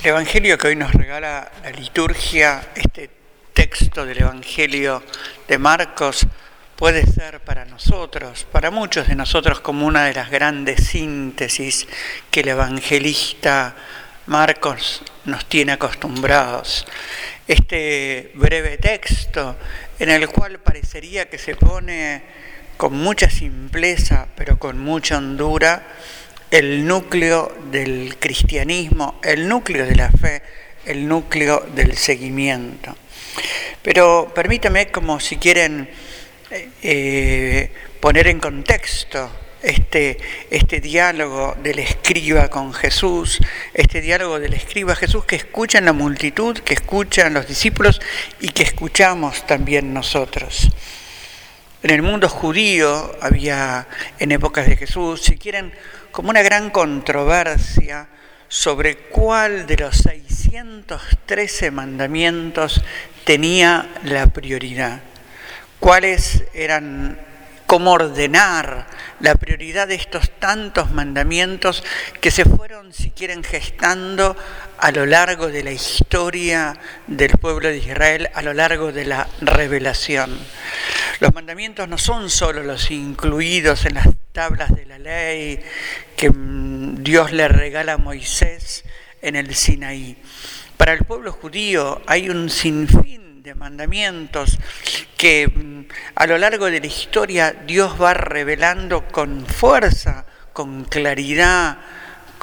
El Evangelio que hoy nos regala la liturgia, este texto del Evangelio de Marcos, puede ser para nosotros, para muchos de nosotros, como una de las grandes síntesis que el evangelista Marcos nos tiene acostumbrados. Este breve texto en el cual parecería que se pone con mucha simpleza, pero con mucha hondura, el núcleo del cristianismo, el núcleo de la fe, el núcleo del seguimiento. Pero permítame, como si quieren eh, poner en contexto este, este diálogo del escriba con Jesús, este diálogo del escriba Jesús que escuchan la multitud, que escuchan los discípulos y que escuchamos también nosotros. En el mundo judío había, en épocas de Jesús, si quieren, como una gran controversia sobre cuál de los 613 mandamientos tenía la prioridad, cuáles eran, cómo ordenar la prioridad de estos tantos mandamientos que se fueron, si quieren, gestando a lo largo de la historia del pueblo de Israel, a lo largo de la revelación. Los mandamientos no son solo los incluidos en las tablas de la ley que mm, Dios le regala a Moisés en el Sinaí. Para el pueblo judío hay un sinfín de mandamientos que mm, a lo largo de la historia Dios va revelando con fuerza, con claridad,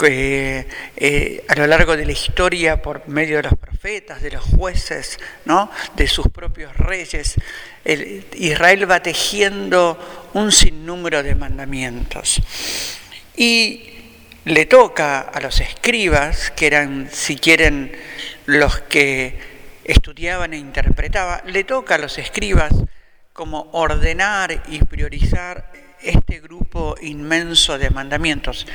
eh, a lo largo de la historia por medio de los profetas, de los jueces, ¿no? de sus propios reyes. Israel va tejiendo un sinnúmero de mandamientos. Y le toca a los escribas, que eran, si quieren, los que estudiaban e interpretaban, le toca a los escribas como ordenar y priorizar este grupo inmenso de mandamientos.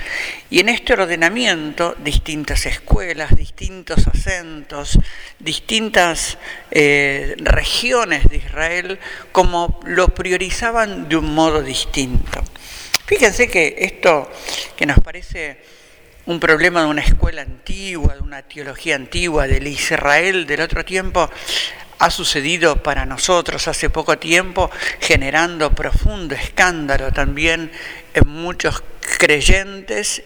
Y en este ordenamiento, distintas escuelas, distintos acentos, distintas eh, regiones de Israel, como lo priorizaban de un modo distinto. Fíjense que esto que nos parece un problema de una escuela antigua, de una teología antigua, del Israel del otro tiempo, ha sucedido para nosotros hace poco tiempo, generando profundo escándalo también en muchos creyentes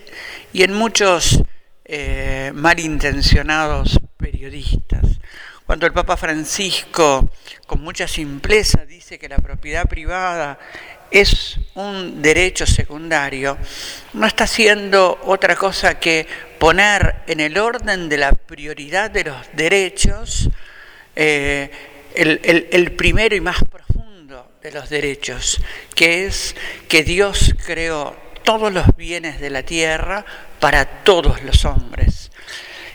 y en muchos eh, malintencionados periodistas. Cuando el Papa Francisco, con mucha simpleza, dice que la propiedad privada es un derecho secundario, no está haciendo otra cosa que poner en el orden de la prioridad de los derechos eh, el, primero y más profundo de los derechos, que es que Dios creó todos los bienes de la tierra para todos los hombres.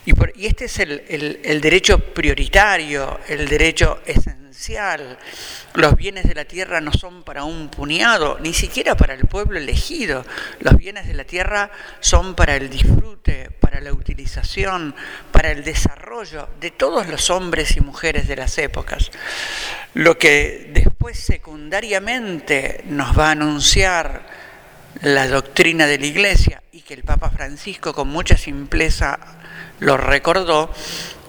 Y, y este es el, derecho prioritario, el derecho esencial los bienes de la tierra no son para un puñado, ni siquiera para el pueblo elegido. Los bienes de la tierra son para el disfrute, para la utilización, para el desarrollo de todos los hombres y mujeres de las épocas. Lo que después secundariamente nos va a anunciar la doctrina de la Iglesia y que el Papa Francisco con mucha simpleza lo recordó,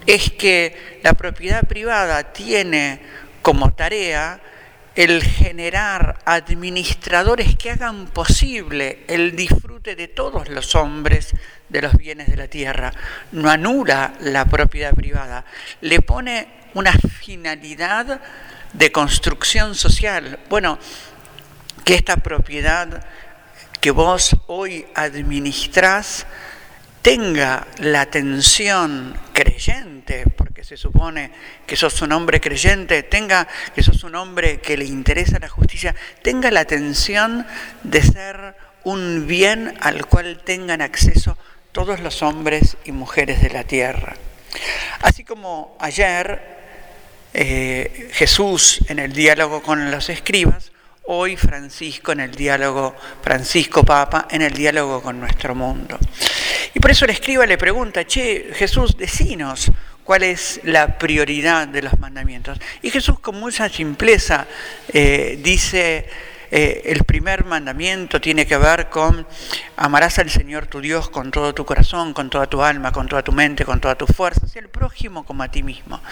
es que la propiedad privada tiene como tarea el generar administradores que hagan posible el disfrute de todos los hombres de los bienes de la tierra. No anula la propiedad privada, le pone una finalidad de construcción social. Bueno, que esta propiedad que vos hoy administrás tenga la atención creyente, se supone que sos un hombre creyente, tenga que sos un hombre que le interesa la justicia, tenga la atención de ser un bien al cual tengan acceso todos los hombres y mujeres de la tierra. Así como ayer eh, Jesús en el diálogo con los escribas, hoy Francisco en el diálogo, Francisco Papa en el diálogo con nuestro mundo. Y por eso el escriba le pregunta, che, Jesús, decinos cuál es la prioridad de los mandamientos. Y Jesús con mucha simpleza eh, dice, eh, el primer mandamiento tiene que ver con amarás al Señor tu Dios con todo tu corazón, con toda tu alma, con toda tu mente, con toda tu fuerza, y el prójimo como a ti mismo.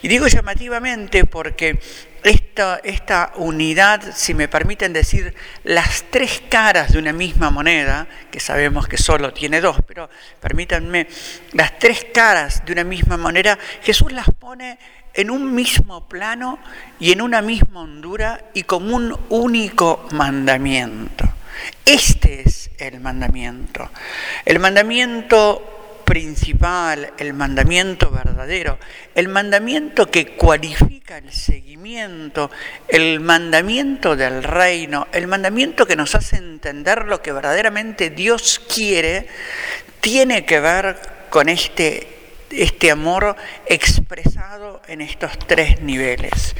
Y digo llamativamente porque esta, esta, unidad, si me permiten decir, las tres caras de una misma moneda, que sabemos que solo tiene dos, pero permítanme, las tres caras de una misma moneda, Jesús las pone en un mismo plano y en una misma hondura y como un único mandamiento. Este es el mandamiento. El mandamiento principal, el mandamiento verdadero, el mandamiento que cualifica el seguimiento, el mandamiento del reino, el mandamiento que nos hace entender lo que verdaderamente Dios quiere, tiene que ver con este, este amor expresado en estos tres niveles.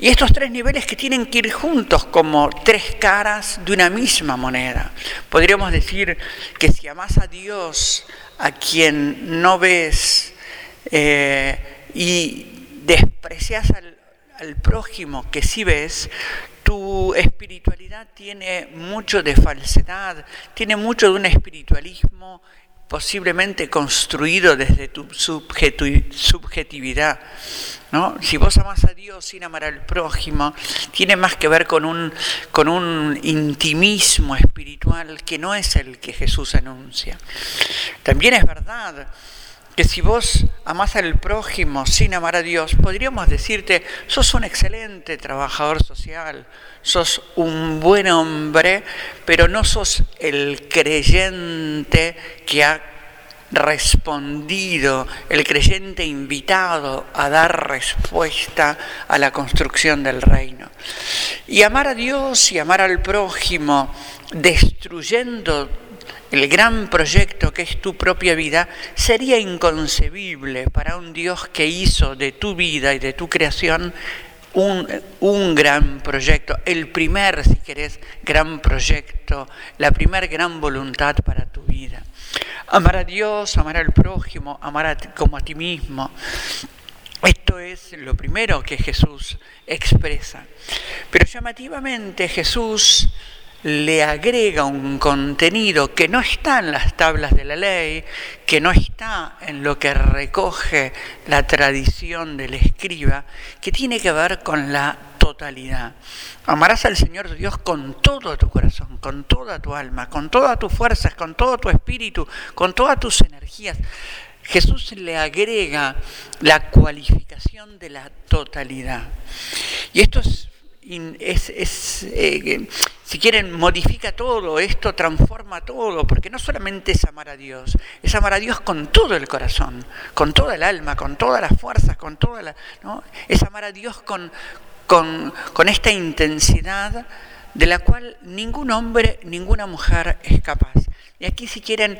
Y estos tres niveles que tienen que ir juntos como tres caras de una misma moneda. Podríamos decir que si amas a Dios, a quien no ves eh, y desprecias al, al prójimo que sí ves, tu espiritualidad tiene mucho de falsedad, tiene mucho de un espiritualismo posiblemente construido desde tu subjetividad. ¿no? Si vos amás a Dios sin amar al prójimo, tiene más que ver con un, con un intimismo espiritual que no es el que Jesús anuncia. También es verdad que si vos amás al prójimo sin amar a Dios, podríamos decirte, sos un excelente trabajador social, sos un buen hombre, pero no sos el creyente que ha respondido, el creyente invitado a dar respuesta a la construcción del reino. Y amar a Dios y amar al prójimo, destruyendo el gran proyecto que es tu propia vida, sería inconcebible para un Dios que hizo de tu vida y de tu creación un, un, gran proyecto, el primer, si querés, gran proyecto, la primer gran voluntad para tu vida. Amar a Dios, amar al prójimo, amar como a ti mismo. Esto es lo primero que Jesús expresa. Pero llamativamente Jesús le agrega un contenido que no está en las tablas de la ley, que no está en lo que recoge la tradición del escriba, que tiene que ver con la totalidad. Amarás al Señor Dios con todo tu corazón, con toda tu alma, con todas tus fuerzas, con todo tu espíritu, con todas tus energías. Jesús le agrega la cualificación de la totalidad. Y esto es eh, si quieren, modifica todo, esto transforma todo, porque no solamente es amar a Dios, es amar a Dios con todo el corazón, con toda el alma, con todas las fuerzas, con toda la, ¿no? es amar a Dios con, con, con esta intensidad de la cual ningún hombre, ninguna mujer es capaz. Y aquí si quieren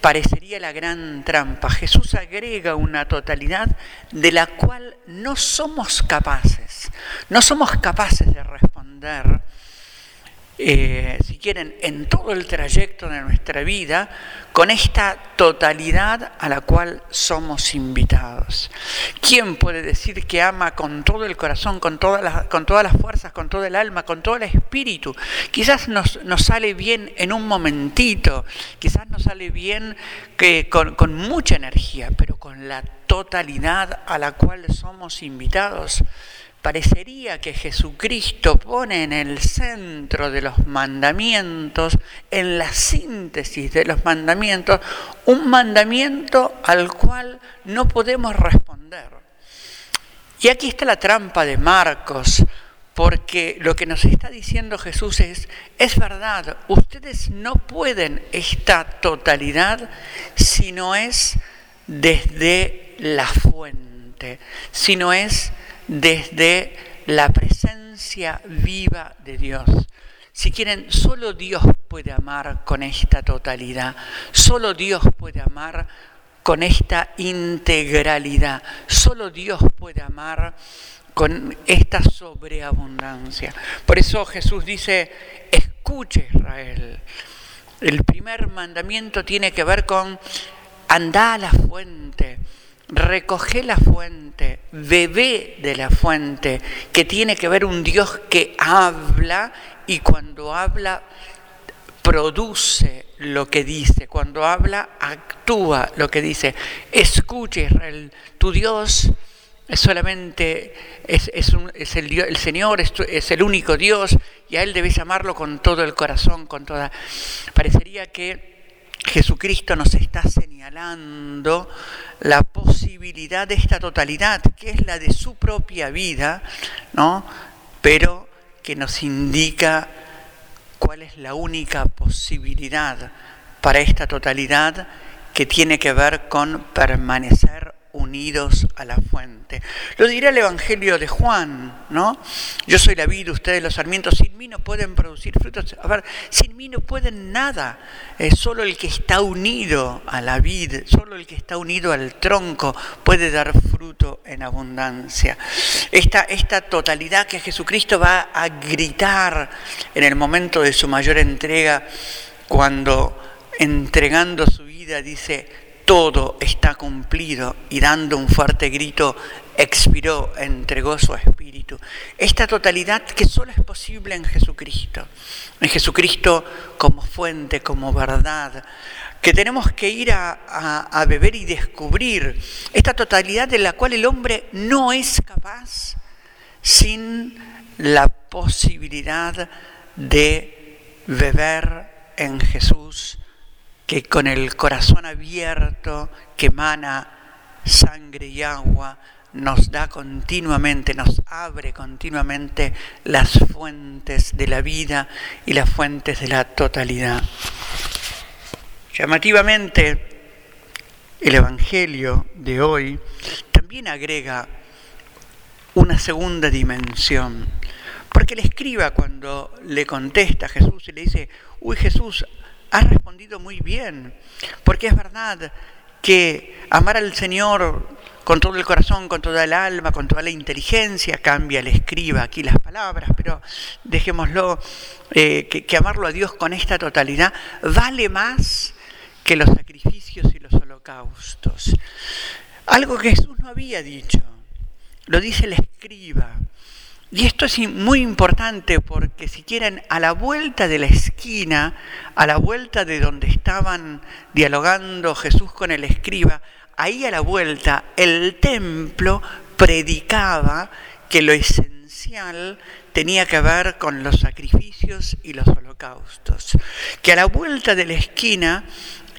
parecería la gran trampa. Jesús agrega una totalidad de la cual no somos capaces, no somos capaces de responder eh, si quieren, en todo el trayecto de nuestra vida, con esta totalidad a la cual somos invitados. ¿Quién puede decir que ama con todo el corazón, con todas las, con todas las fuerzas, con todo el alma, con todo el espíritu? Quizás nos, sale bien en un momentito, quizás nos sale bien que, con, con mucha energía, pero con la totalidad a la cual somos invitados parecería que Jesucristo pone en el centro de los mandamientos, en la síntesis de los mandamientos, un mandamiento al cual no podemos responder. Y aquí está la trampa de Marcos, porque lo que nos está diciendo Jesús es, es verdad, ustedes no pueden esta totalidad si no es desde la fuente, si no es desde la presencia viva de Dios. Si quieren, solo Dios puede amar con esta totalidad, solo Dios puede amar con esta integralidad, solo Dios puede amar con esta sobreabundancia. Por eso Jesús dice, escuche Israel. El primer mandamiento tiene que ver con andar a la fuente, recoge la fuente, bebé de la fuente, que tiene que ver un Dios que habla y cuando habla produce lo que dice, cuando habla actúa lo que dice. Escucha Israel, tu Dios es solamente, es, el, el, Señor, es, es el único Dios y a Él debes amarlo con todo el corazón, con toda... Parecería que Jesucristo nos está señalando la posibilidad de esta totalidad, que es la de su propia vida, ¿no? pero que nos indica cuál es la única posibilidad para esta totalidad que tiene que ver con permanecer unidos a la fuente. Lo dirá el Evangelio de Juan, ¿no? Yo soy la vida, ustedes los sarmientos, sin mí no pueden producir frutos. A ver, sin mí no pueden nada. Es solo el que está unido a la vid, solo el que está unido al tronco puede dar fruto en abundancia. Esta, esta totalidad que Jesucristo va a gritar en el momento de su mayor entrega, cuando entregando su vida dice, todo está cumplido y dando un fuerte grito, expiró, entregó su espíritu. Esta totalidad que solo es posible en Jesucristo, en Jesucristo como fuente, como verdad, que tenemos que ir a, a beber y descubrir, esta totalidad de la cual el hombre no es capaz sin la posibilidad de beber en Jesús que con el corazón abierto que emana sangre y agua, nos da continuamente, nos abre continuamente las fuentes de la vida y las fuentes de la totalidad. Llamativamente, el Evangelio de hoy también agrega una segunda dimensión, porque el escriba cuando le contesta a Jesús y le dice, uy Jesús, has respondido muy bien, porque es verdad que amar al Señor con todo el corazón, con toda el alma, con toda la inteligencia, cambia el escriba aquí las palabras, pero dejémoslo, eh, que, que amarlo a Dios con esta totalidad vale más que los sacrificios y los holocaustos. Algo que Jesús no había dicho, lo dice el escriba. Y esto es muy importante porque si quieren, a la vuelta de la esquina, a la vuelta de donde estaban dialogando Jesús con el escriba, ahí a la vuelta el templo predicaba que lo esencial tenía que ver con los sacrificios y los holocaustos. Que a la vuelta de la esquina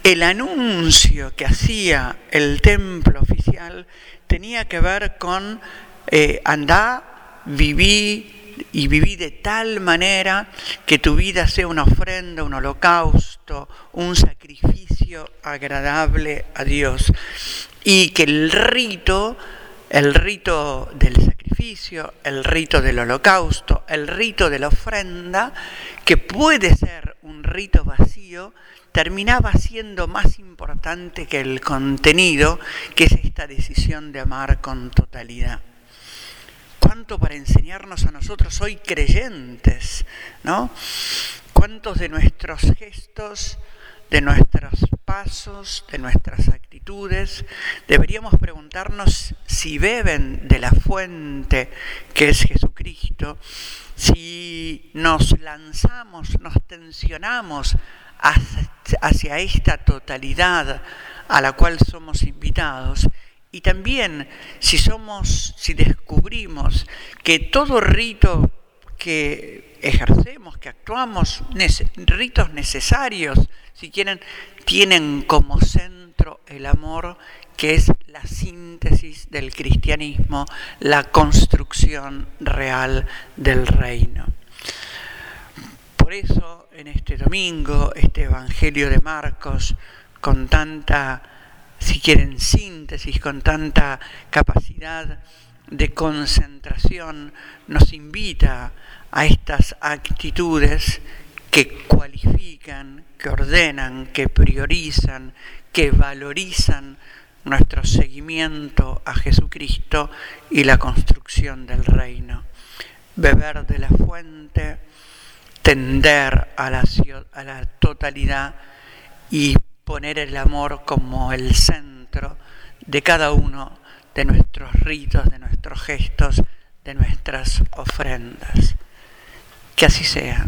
el anuncio que hacía el templo oficial tenía que ver con eh, andar viví y viví de tal manera que tu vida sea una ofrenda, un holocausto, un sacrificio agradable a Dios. Y que el rito, el rito del sacrificio, el rito del holocausto, el rito de la ofrenda, que puede ser un rito vacío, terminaba siendo más importante que el contenido, que es esta decisión de amar con totalidad cuánto para enseñarnos a nosotros hoy creyentes, ¿no? Cuántos de nuestros gestos, de nuestros pasos, de nuestras actitudes, deberíamos preguntarnos si beben de la fuente que es Jesucristo, si nos lanzamos, nos tensionamos hacia esta totalidad a la cual somos invitados y también si somos, si descubrimos que todo rito que ejercemos, que actuamos, ritos necesarios, si quieren, tienen como centro el amor, que es la síntesis del cristianismo, la construcción real del reino. Por eso, en este domingo, este Evangelio de Marcos, con tanta si quieren, síntesis con tanta capacidad de concentración, nos invita a estas actitudes que cualifican, que ordenan, que priorizan, que valorizan nuestro seguimiento a Jesucristo y la construcción del reino. Beber de la fuente, tender a la, totalidad y poner el amor como el centro de cada uno de nuestros ritos, de nuestros gestos, de nuestras ofrendas. Que así sea.